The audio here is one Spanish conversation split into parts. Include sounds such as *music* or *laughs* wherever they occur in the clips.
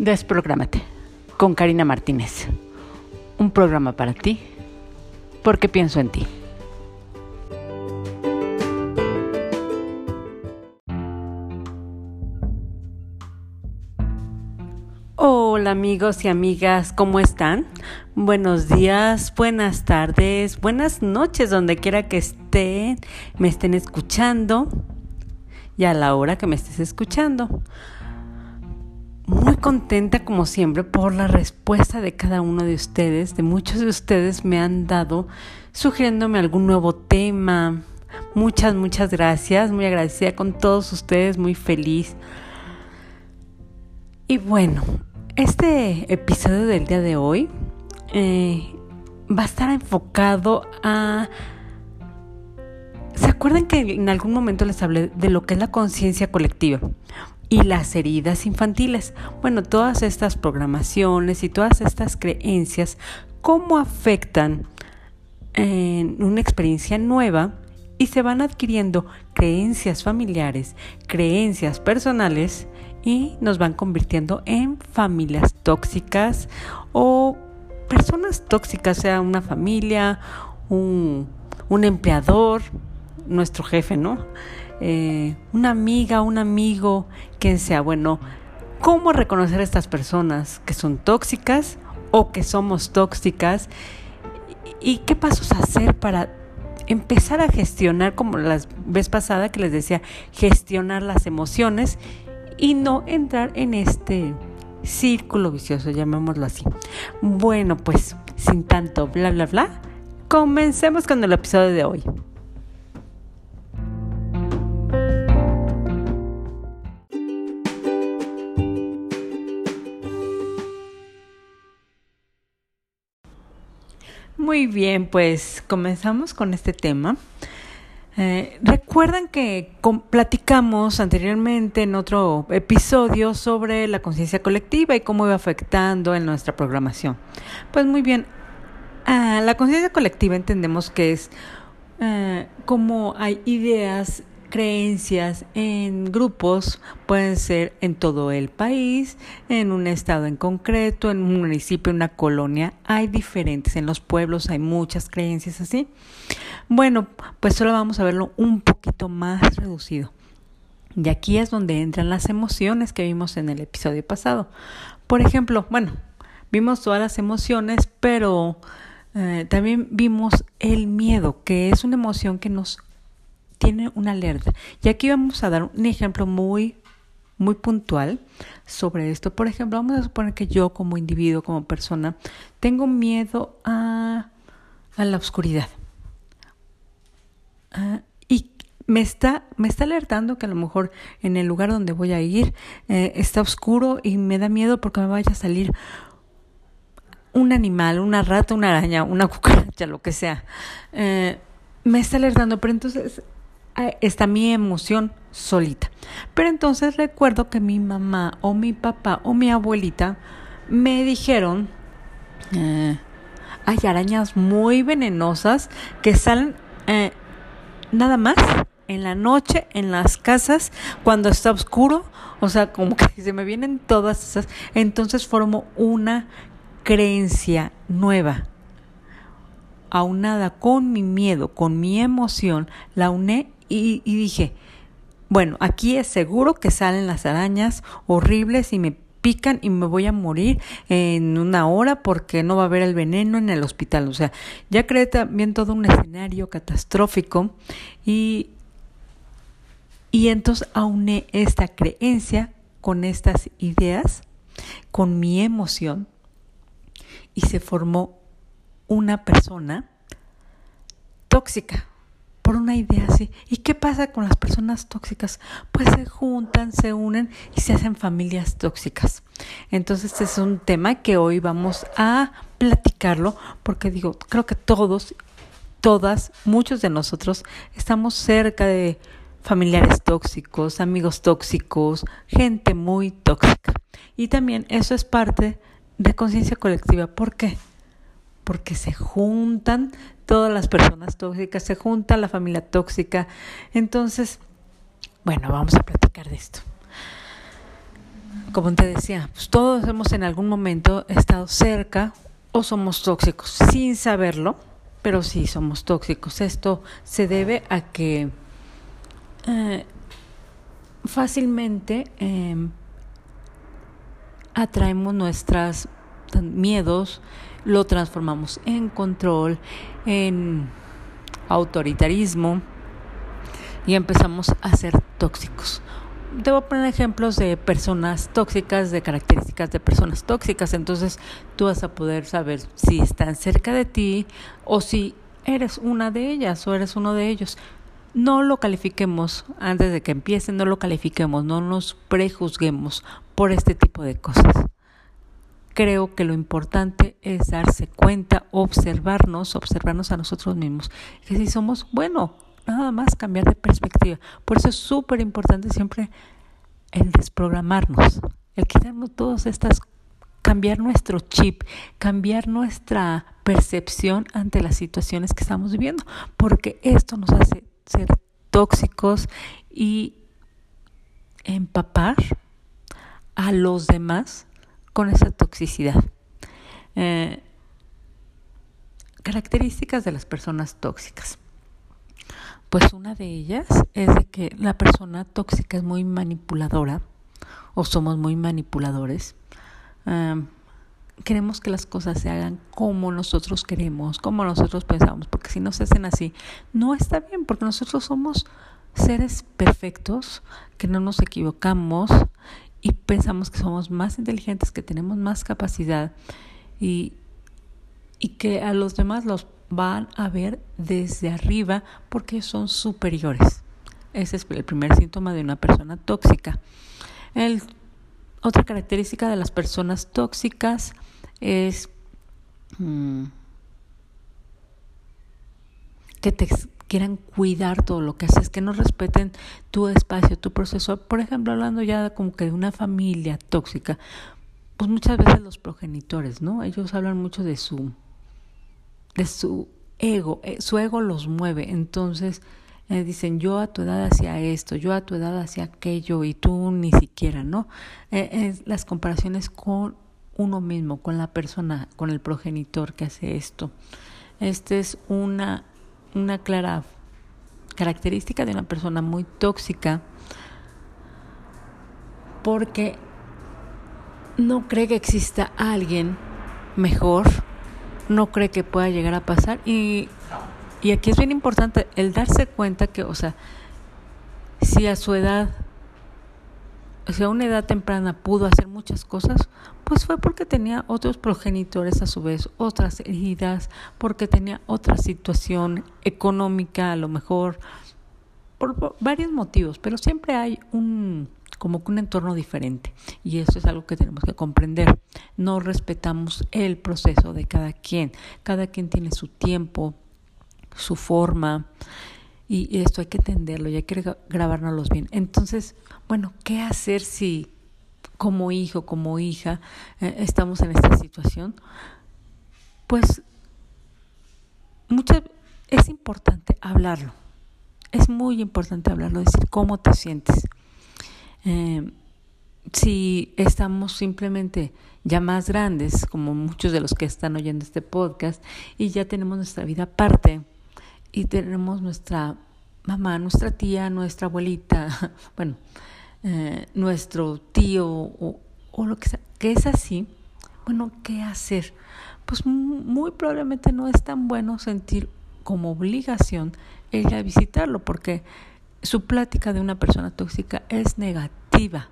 Desprográmate con Karina Martínez. Un programa para ti porque pienso en ti. Hola amigos y amigas, ¿cómo están? Buenos días, buenas tardes, buenas noches, donde quiera que estén, me estén escuchando y a la hora que me estés escuchando muy contenta como siempre por la respuesta de cada uno de ustedes. De muchos de ustedes me han dado sugiriéndome algún nuevo tema. Muchas, muchas gracias. Muy agradecida con todos ustedes, muy feliz. Y bueno, este episodio del día de hoy eh, va a estar enfocado a... ¿Se acuerdan que en algún momento les hablé de lo que es la conciencia colectiva? Y las heridas infantiles. Bueno, todas estas programaciones y todas estas creencias, ¿cómo afectan en una experiencia nueva? Y se van adquiriendo creencias familiares, creencias personales y nos van convirtiendo en familias tóxicas o personas tóxicas, sea una familia, un, un empleador, nuestro jefe, ¿no? Eh, una amiga, un amigo, quien sea. Bueno, ¿cómo reconocer a estas personas que son tóxicas o que somos tóxicas? ¿Y qué pasos hacer para empezar a gestionar, como la vez pasada que les decía, gestionar las emociones y no entrar en este círculo vicioso, llamémoslo así? Bueno, pues sin tanto bla, bla, bla, comencemos con el episodio de hoy. Muy bien, pues comenzamos con este tema. Eh, Recuerdan que platicamos anteriormente en otro episodio sobre la conciencia colectiva y cómo iba afectando en nuestra programación. Pues muy bien, ah, la conciencia colectiva entendemos que es eh, como hay ideas creencias en grupos, pueden ser en todo el país, en un estado en concreto, en un municipio, en una colonia, hay diferentes, en los pueblos hay muchas creencias así. Bueno, pues solo vamos a verlo un poquito más reducido. Y aquí es donde entran las emociones que vimos en el episodio pasado. Por ejemplo, bueno, vimos todas las emociones, pero eh, también vimos el miedo, que es una emoción que nos tiene una alerta. Y aquí vamos a dar un ejemplo muy, muy puntual sobre esto. Por ejemplo, vamos a suponer que yo como individuo, como persona, tengo miedo a, a la oscuridad. Ah, y me está, me está alertando que a lo mejor en el lugar donde voy a ir eh, está oscuro y me da miedo porque me vaya a salir un animal, una rata, una araña, una *laughs* cucaracha, lo que sea. Eh, me está alertando, pero entonces está mi emoción solita. Pero entonces recuerdo que mi mamá o mi papá o mi abuelita me dijeron, eh, hay arañas muy venenosas que salen eh, nada más en la noche, en las casas, cuando está oscuro, o sea, como que se me vienen todas esas, entonces formo una creencia nueva aunada con mi miedo, con mi emoción, la uné y, dije, bueno, aquí es seguro que salen las arañas horribles y me pican y me voy a morir en una hora porque no va a haber el veneno en el hospital. O sea, ya creé también todo un escenario catastrófico y, y entonces auné esta creencia con estas ideas, con mi emoción y se formó una persona tóxica por una idea así. ¿Y qué pasa con las personas tóxicas? Pues se juntan, se unen y se hacen familias tóxicas. Entonces es un tema que hoy vamos a platicarlo porque digo, creo que todos, todas, muchos de nosotros estamos cerca de familiares tóxicos, amigos tóxicos, gente muy tóxica. Y también eso es parte de conciencia colectiva. ¿Por qué? Porque se juntan todas las personas tóxicas, se junta la familia tóxica. Entonces, bueno, vamos a platicar de esto. como te decía, pues todos hemos en algún momento estado cerca o somos tóxicos sin saberlo, pero sí somos tóxicos. Esto se debe a que eh, fácilmente em, atraemos nuestros miedos, lo transformamos en control, en autoritarismo y empezamos a ser tóxicos. Debo poner ejemplos de personas tóxicas, de características de personas tóxicas, entonces tú vas a poder saber si están cerca de ti o si eres una de ellas o eres uno de ellos. No lo califiquemos antes de que empiecen, no lo califiquemos, no nos prejuzguemos por este tipo de cosas. Creo que lo importante es darse cuenta, observarnos, observarnos a nosotros mismos, que si somos, bueno, nada más cambiar de perspectiva. Por eso es súper importante siempre el desprogramarnos, el quitarnos todas estas, cambiar nuestro chip, cambiar nuestra percepción ante las situaciones que estamos viviendo, porque esto nos hace ser tóxicos y empapar a los demás con esa toxicidad. Eh, características de las personas tóxicas. Pues una de ellas es de que la persona tóxica es muy manipuladora o somos muy manipuladores. queremos que las cosas se hagan como nosotros queremos, como nosotros pensamos, porque si no se hacen así, no está bien, porque nosotros somos seres perfectos, que no nos equivocamos y pensamos que somos más inteligentes, que tenemos más capacidad y, y que a los demás los van a ver desde arriba porque son superiores. Ese es el primer síntoma de una persona tóxica. Otra característica de las personas tóxicas es mm, que te quieran cuidar todo lo que haces, que no respeten tu espacio, tu proceso. Por ejemplo, hablando ya como que de una familia tóxica, pues muchas veces los progenitores, ¿no? Ellos hablan mucho de su de su ego, eh, su ego los mueve, entonces eh, dicen yo a tu edad hacía esto, yo a tu edad hacía aquello y tú ni siquiera, ¿no? Eh, las comparaciones con uno mismo, con la persona, con el progenitor que hace esto. Esta es una, una clara característica de una persona muy tóxica porque no cree que exista alguien mejor no cree que pueda llegar a pasar y, y aquí es bien importante el darse cuenta que, o sea, si a su edad, sea, a una edad temprana pudo hacer muchas cosas, pues fue porque tenía otros progenitores a su vez, otras heridas, porque tenía otra situación económica a lo mejor, por varios motivos, pero siempre hay un como que un entorno diferente. Y eso es algo que tenemos que comprender. No respetamos el proceso de cada quien. Cada quien tiene su tiempo, su forma. Y esto hay que entenderlo y hay que grabárnoslo bien. Entonces, bueno, ¿qué hacer si como hijo, como hija, eh, estamos en esta situación? Pues muchas, es importante hablarlo. Es muy importante hablarlo, decir cómo te sientes. Eh, si estamos simplemente ya más grandes, como muchos de los que están oyendo este podcast, y ya tenemos nuestra vida aparte, y tenemos nuestra mamá, nuestra tía, nuestra abuelita, *laughs* bueno, eh, nuestro tío o, lo que sea, que es así, bueno, ¿qué hacer? Pues muy probablemente no es tan bueno sentir como obligación ir a visitarlo, porque su plática de una persona tóxica es negativa,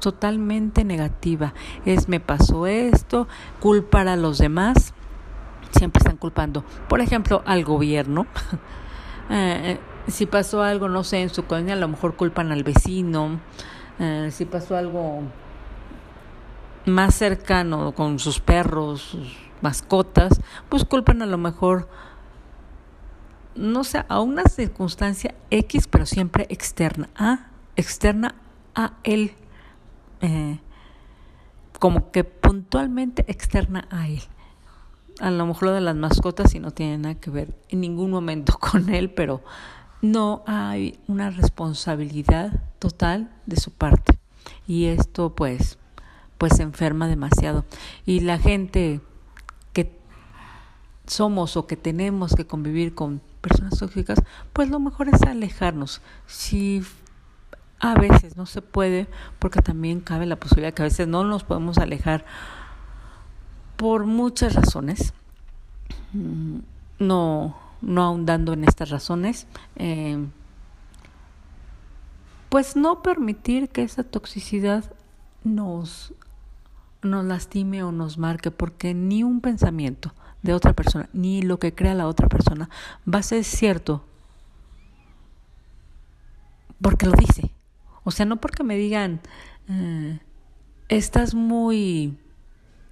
totalmente negativa. Es me pasó esto, culpar a los demás, siempre están culpando, por ejemplo, al gobierno. *laughs* Eh, si pasó algo, no sé, en su colonia, a lo mejor culpan al vecino. Eh, si pasó algo más cercano con sus perros, sus mascotas, pues culpan a lo mejor no sé, a una circunstancia X, pero siempre externa, externa a él, eh, como que puntualmente externa a él. A lo mejor lo de las mascotas si no tiene nada que ver en ningún momento *laughs* con él, pero no hay una responsabilidad total de su parte. Y esto pues pues se enferma demasiado. Y la gente que somos o que tenemos que convivir con personas tóxicas, pues lo mejor es alejarnos. Si a veces no se puede, porque también cabe la posibilidad que a veces no nos podemos alejar por muchas razones. No, no ahondando en estas razones. Eh, pues no permitir que esa toxicidad nos, nos lastime o nos marque, porque ni un pensamiento de otra persona, ni lo que crea la otra persona va a ser cierto porque lo dice. O sea, no porque me digan, eh, estás muy,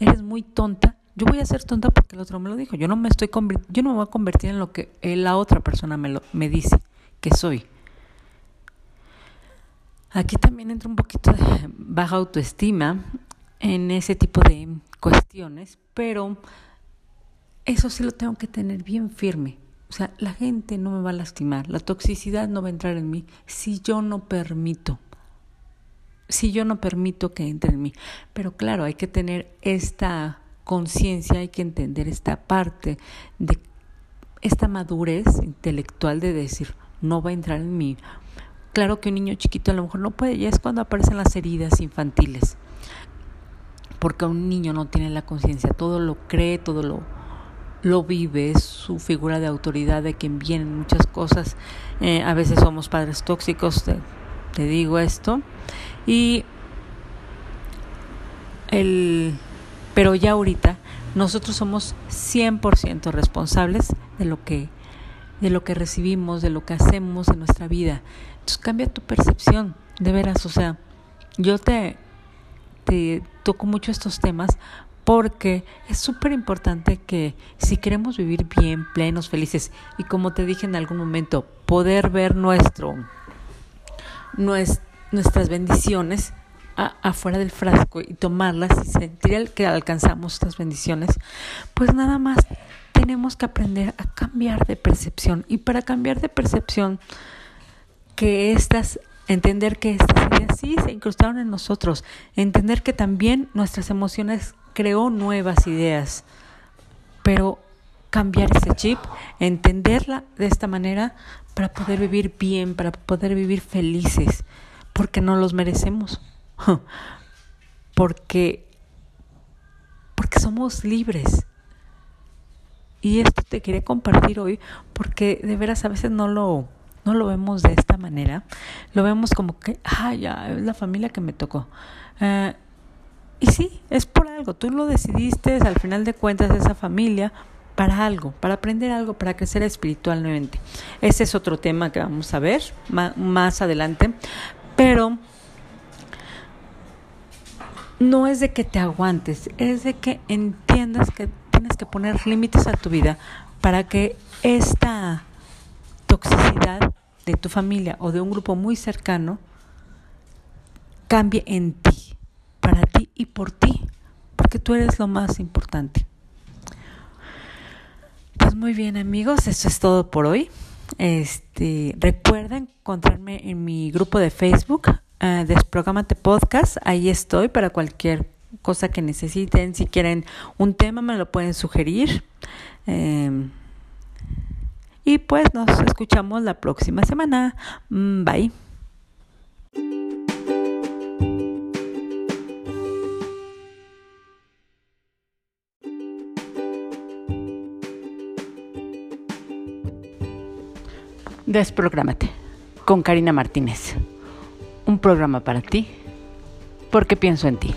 eres muy tonta, yo voy a ser tonta porque el otro me lo dijo. Yo no me estoy yo no me voy a convertir en lo que la otra persona me, lo, me dice que soy. Aquí también entra un poquito de baja autoestima en ese tipo de cuestiones, pero eso sí lo tengo que tener bien firme. O sea, la gente no me va a lastimar, la toxicidad no va a entrar en mí si yo no permito, si yo no permito que entre en mí. Pero claro, hay que tener esta conciencia, hay que entender esta parte de esta madurez intelectual de decir, no va a entrar en mí Claro que un niño chiquito a lo mejor no puede, ya es cuando aparecen las heridas infantiles, porque un niño no tiene la conciencia, todo lo cree, todo lo, lo vive, es su figura de autoridad de quien vienen muchas cosas. Eh, a veces somos padres tóxicos, te, te digo esto, y el, pero ya ahorita nosotros somos 100% responsables de lo que de lo que recibimos, de lo que hacemos en nuestra vida. Entonces cambia tu percepción, de veras, o sea, yo te, toco mucho estos temas porque es súper importante que si queremos vivir bien, plenos, felices, y como te dije en algún momento, poder ver nuestro, nuestras bendiciones afuera del frasco y tomarlas y sentir que alcanzamos estas bendiciones, pues nada más tenemos que aprender a cambiar de percepción. Y para cambiar de percepción, que estas, entender que estas ideas sí se incrustaron en nosotros, entender que también nuestras emociones creó nuevas ideas, pero cambiar ese chip, entenderla de esta manera para poder vivir bien, para poder vivir felices, porque no los merecemos, *laughs* porque porque somos libres. Y esto te quería compartir hoy porque de veras a veces no lo no lo vemos de esta manera, lo vemos como que, ah, ya, es la familia que me tocó. Eh, y sí, es por algo, tú lo decidiste, al final de cuentas, esa familia, para algo, para aprender algo, para crecer espiritualmente. Ese es otro tema que vamos a ver más adelante, pero no es de que te aguantes, es de que entiendas que tienes que poner límites a tu vida para que esta toxicidad de tu familia o de un grupo muy cercano cambie en ti, para ti y por ti, porque tú eres lo más importante. Pues muy bien amigos, eso es todo por hoy. Este, recuerda encontrarme en mi grupo de Facebook, uh, Desprogramate Podcast, ahí estoy para cualquier cosa que necesiten, si quieren un tema me lo pueden sugerir. Eh, y pues nos escuchamos la próxima semana. Mm, bye. Desprográmate con Karina Martínez. Un programa para ti porque pienso en ti.